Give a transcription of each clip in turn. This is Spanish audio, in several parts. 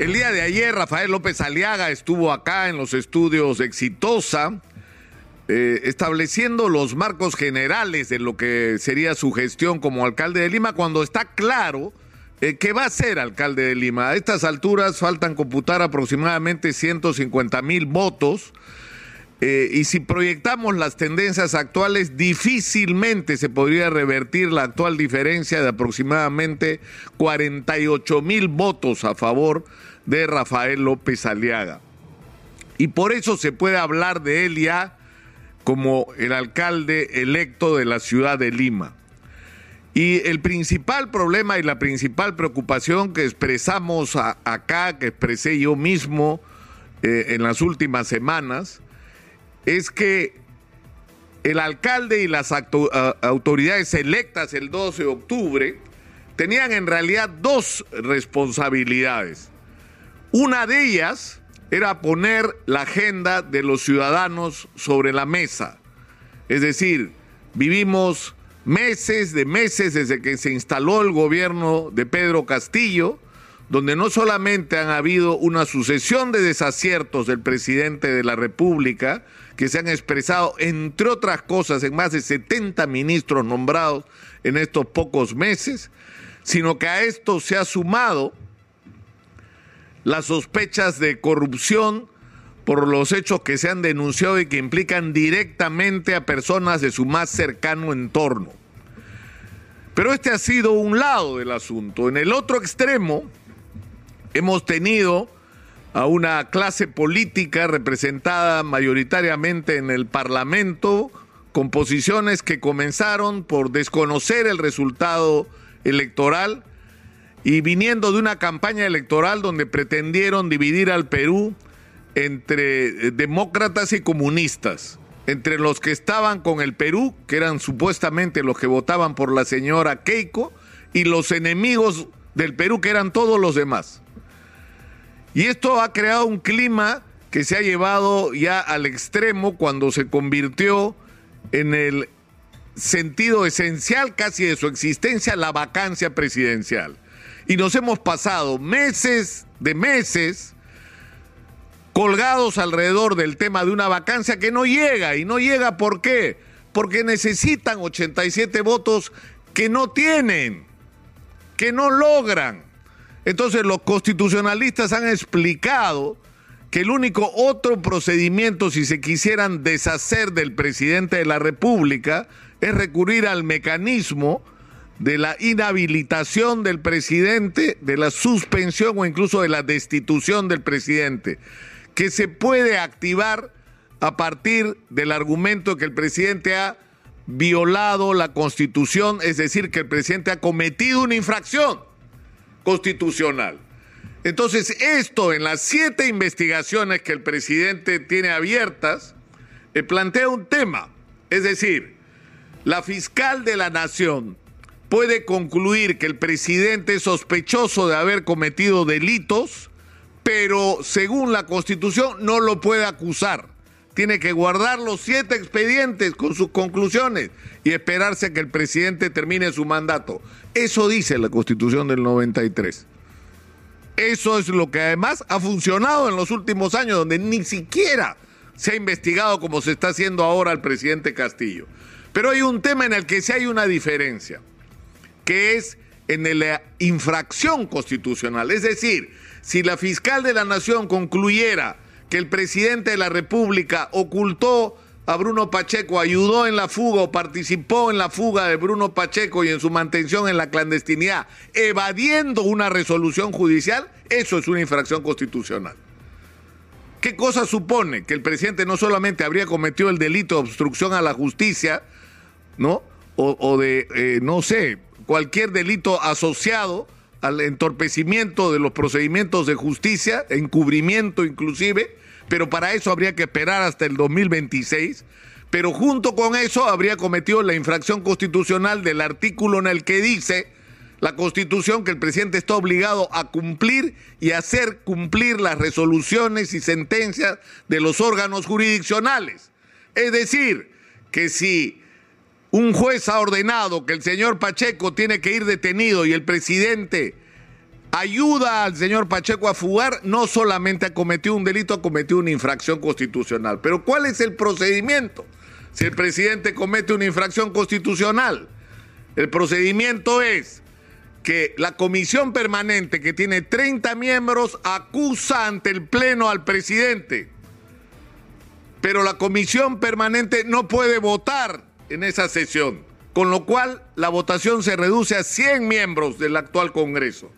El día de ayer Rafael López Aliaga estuvo acá en los estudios Exitosa, eh, estableciendo los marcos generales de lo que sería su gestión como alcalde de Lima, cuando está claro eh, que va a ser alcalde de Lima. A estas alturas faltan computar aproximadamente 150 mil votos. Eh, y si proyectamos las tendencias actuales, difícilmente se podría revertir la actual diferencia de aproximadamente 48 mil votos a favor de Rafael López Aliaga. Y por eso se puede hablar de él ya como el alcalde electo de la ciudad de Lima. Y el principal problema y la principal preocupación que expresamos acá, que expresé yo mismo eh, en las últimas semanas, es que el alcalde y las autoridades electas el 12 de octubre tenían en realidad dos responsabilidades. Una de ellas era poner la agenda de los ciudadanos sobre la mesa. Es decir, vivimos meses de meses desde que se instaló el gobierno de Pedro Castillo, donde no solamente han habido una sucesión de desaciertos del presidente de la República, que se han expresado, entre otras cosas, en más de 70 ministros nombrados en estos pocos meses, sino que a esto se ha sumado las sospechas de corrupción por los hechos que se han denunciado y que implican directamente a personas de su más cercano entorno. Pero este ha sido un lado del asunto. En el otro extremo hemos tenido a una clase política representada mayoritariamente en el Parlamento con posiciones que comenzaron por desconocer el resultado electoral y viniendo de una campaña electoral donde pretendieron dividir al Perú entre demócratas y comunistas, entre los que estaban con el Perú, que eran supuestamente los que votaban por la señora Keiko, y los enemigos del Perú, que eran todos los demás. Y esto ha creado un clima que se ha llevado ya al extremo cuando se convirtió en el sentido esencial casi de su existencia la vacancia presidencial. Y nos hemos pasado meses de meses colgados alrededor del tema de una vacancia que no llega. ¿Y no llega por qué? Porque necesitan 87 votos que no tienen, que no logran. Entonces los constitucionalistas han explicado que el único otro procedimiento si se quisieran deshacer del presidente de la República es recurrir al mecanismo de la inhabilitación del presidente, de la suspensión o incluso de la destitución del presidente, que se puede activar a partir del argumento que el presidente ha violado la constitución, es decir, que el presidente ha cometido una infracción constitucional. Entonces, esto en las siete investigaciones que el presidente tiene abiertas, eh, plantea un tema, es decir, la fiscal de la nación puede concluir que el presidente es sospechoso de haber cometido delitos, pero según la Constitución no lo puede acusar. Tiene que guardar los siete expedientes con sus conclusiones y esperarse a que el presidente termine su mandato. Eso dice la Constitución del 93. Eso es lo que además ha funcionado en los últimos años, donde ni siquiera se ha investigado como se está haciendo ahora el presidente Castillo. Pero hay un tema en el que sí hay una diferencia que es en la infracción constitucional. Es decir, si la fiscal de la Nación concluyera que el presidente de la República ocultó a Bruno Pacheco, ayudó en la fuga o participó en la fuga de Bruno Pacheco y en su mantención en la clandestinidad, evadiendo una resolución judicial, eso es una infracción constitucional. ¿Qué cosa supone? Que el presidente no solamente habría cometido el delito de obstrucción a la justicia, ¿no? O, de, eh, no sé, cualquier delito asociado al entorpecimiento de los procedimientos de justicia, encubrimiento inclusive, pero para eso habría que esperar hasta el 2026. Pero junto con eso habría cometido la infracción constitucional del artículo en el que dice la Constitución que el presidente está obligado a cumplir y hacer cumplir las resoluciones y sentencias de los órganos jurisdiccionales. Es decir, que si un juez ha ordenado que el señor Pacheco tiene que ir detenido y el presidente ayuda al señor Pacheco a fugar, no solamente ha cometido un delito, ha cometido una infracción constitucional. Pero ¿cuál es el procedimiento? Si el presidente comete una infracción constitucional, el procedimiento es que la comisión permanente, que tiene 30 miembros, acusa ante el Pleno al presidente. Pero la comisión permanente no puede votar en esa sesión, con lo cual la votación se reduce a 100 miembros del actual Congreso,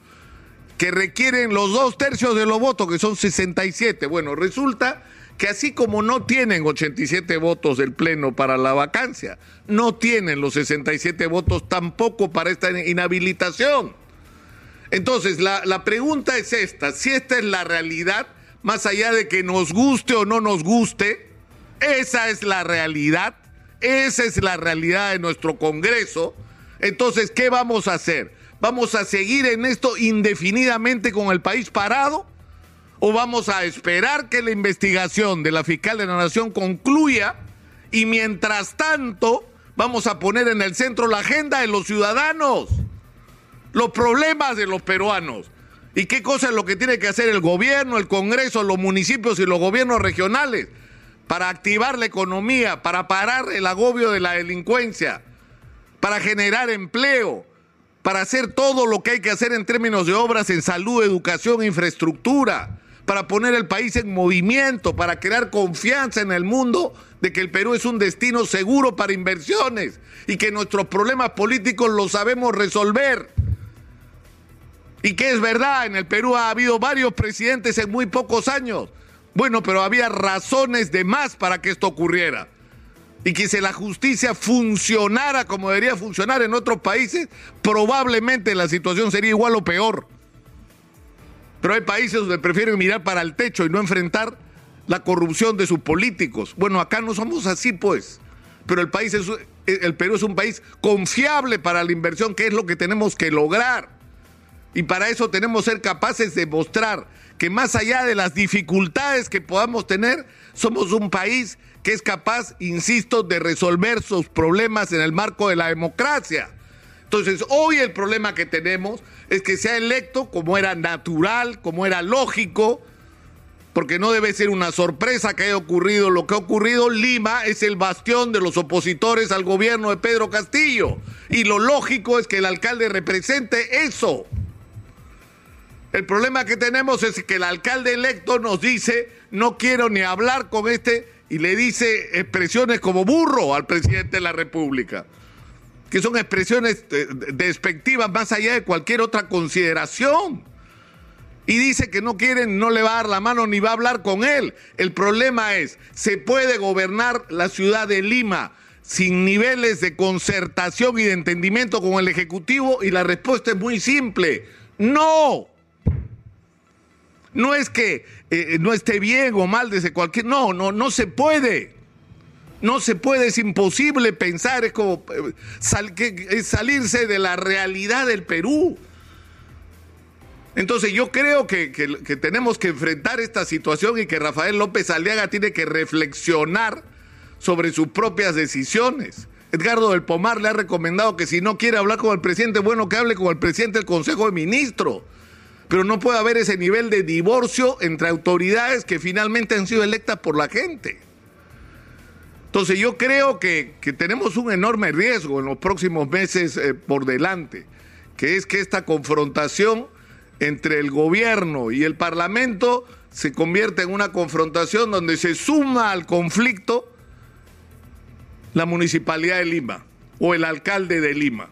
que requieren los dos tercios de los votos, que son 67. Bueno, resulta que así como no tienen 87 votos del Pleno para la vacancia, no tienen los 67 votos tampoco para esta inhabilitación. Entonces, la, la, pregunta es esta, si esta es la realidad, más allá de que nos guste o no nos guste, esa es la realidad, esa es la realidad de nuestro Congreso, entonces, ¿qué vamos a hacer? ¿Vamos a seguir en esto indefinidamente con el país parado? o vamos a esperar que la investigación de la fiscal de la Nación concluya y mientras tanto vamos a poner en el centro la agenda de los ciudadanos, los problemas de los peruanos. ¿Y qué cosa es lo que tiene que hacer el gobierno, el Congreso, los municipios y los gobiernos regionales para activar la economía, para parar el agobio de la delincuencia, para generar empleo, para hacer todo lo que hay que hacer en términos de obras en salud, educación, infraestructura? para poner el país en movimiento, para crear confianza en el mundo de que el Perú es un destino seguro para inversiones y que nuestros problemas políticos los sabemos resolver. Y que es verdad, en el Perú ha habido varios presidentes en muy pocos años. Bueno, pero había razones de más para que esto ocurriera. Y que si la justicia funcionara como debería funcionar en otros países, probablemente la situación sería igual o peor. Pero hay países donde prefieren mirar para el techo y no enfrentar la corrupción de sus políticos. Bueno, acá no somos así, pues. Pero el país es, el Perú es un país confiable para la inversión, que es lo que tenemos que lograr. Y para eso tenemos que ser capaces de mostrar que más allá de las dificultades que podamos tener, somos un país que es capaz, insisto, de resolver sus problemas en el marco de la democracia. Entonces, hoy el problema que tenemos es que sea electo como era natural, como era lógico, porque no debe ser una sorpresa que haya ocurrido lo que ha ocurrido. Lima es el bastión de los opositores al gobierno de Pedro Castillo. Y lo lógico es que el alcalde represente eso. El problema que tenemos es que el alcalde electo nos dice, no quiero ni hablar con este, y le dice expresiones como burro al presidente de la República que son expresiones eh, despectivas más allá de cualquier otra consideración. Y dice que no quieren, no le va a dar la mano ni va a hablar con él. El problema es, ¿se puede gobernar la ciudad de Lima sin niveles de concertación y de entendimiento con el Ejecutivo? Y la respuesta es muy simple, no. No es que eh, no esté bien o mal desde cualquier... No, no, no se puede. No se puede, es imposible pensar, es como eh, salirse de la realidad del Perú. Entonces yo creo que, tenemos que enfrentar esta situación y que Rafael López Aliaga tiene que reflexionar sobre sus propias decisiones. Edgardo del Pomar le ha recomendado que si no quiere hablar con el presidente, bueno, que hable con el presidente del Consejo de Ministros. Pero no puede haber ese nivel de divorcio entre autoridades que finalmente han sido electas por la gente. Entonces yo creo que, tenemos un enorme riesgo en los próximos meses eh, por delante, que es que esta confrontación entre el gobierno y el parlamento se convierta en una confrontación donde se suma al conflicto la municipalidad de Lima o el alcalde de Lima.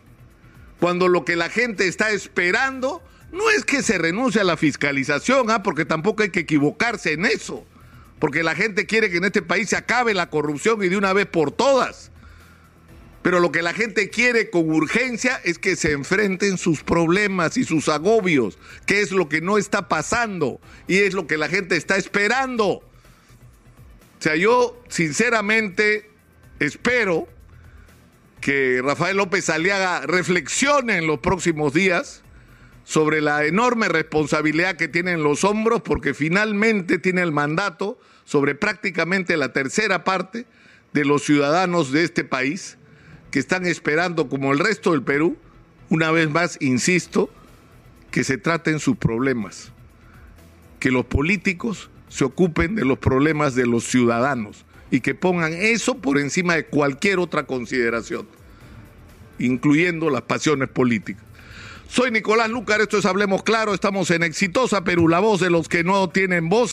Cuando lo que la gente está esperando no es que se renuncie a la fiscalización, ¿ah? porque tampoco hay que equivocarse en eso porque la gente quiere que en este país se acabe la corrupción y de una vez por todas. Pero lo que la gente quiere con urgencia es que se enfrenten sus problemas y sus agobios, que es lo que no está pasando y es lo que la gente está esperando. O sea, yo sinceramente espero que Rafael López Aliaga reflexione en los próximos días sobre la enorme responsabilidad que tiene en los hombros, porque finalmente tiene el mandato sobre prácticamente la tercera parte de los ciudadanos de este país que están esperando, como el resto del Perú, una vez más, insisto, que se traten sus problemas, que los políticos se ocupen de los problemas de los ciudadanos y que pongan eso por encima de cualquier otra consideración, incluyendo las pasiones políticas. Soy Nicolás Lucar, esto es Hablemos Claro, estamos en Exitosa Perú, la voz de los que no tienen voz.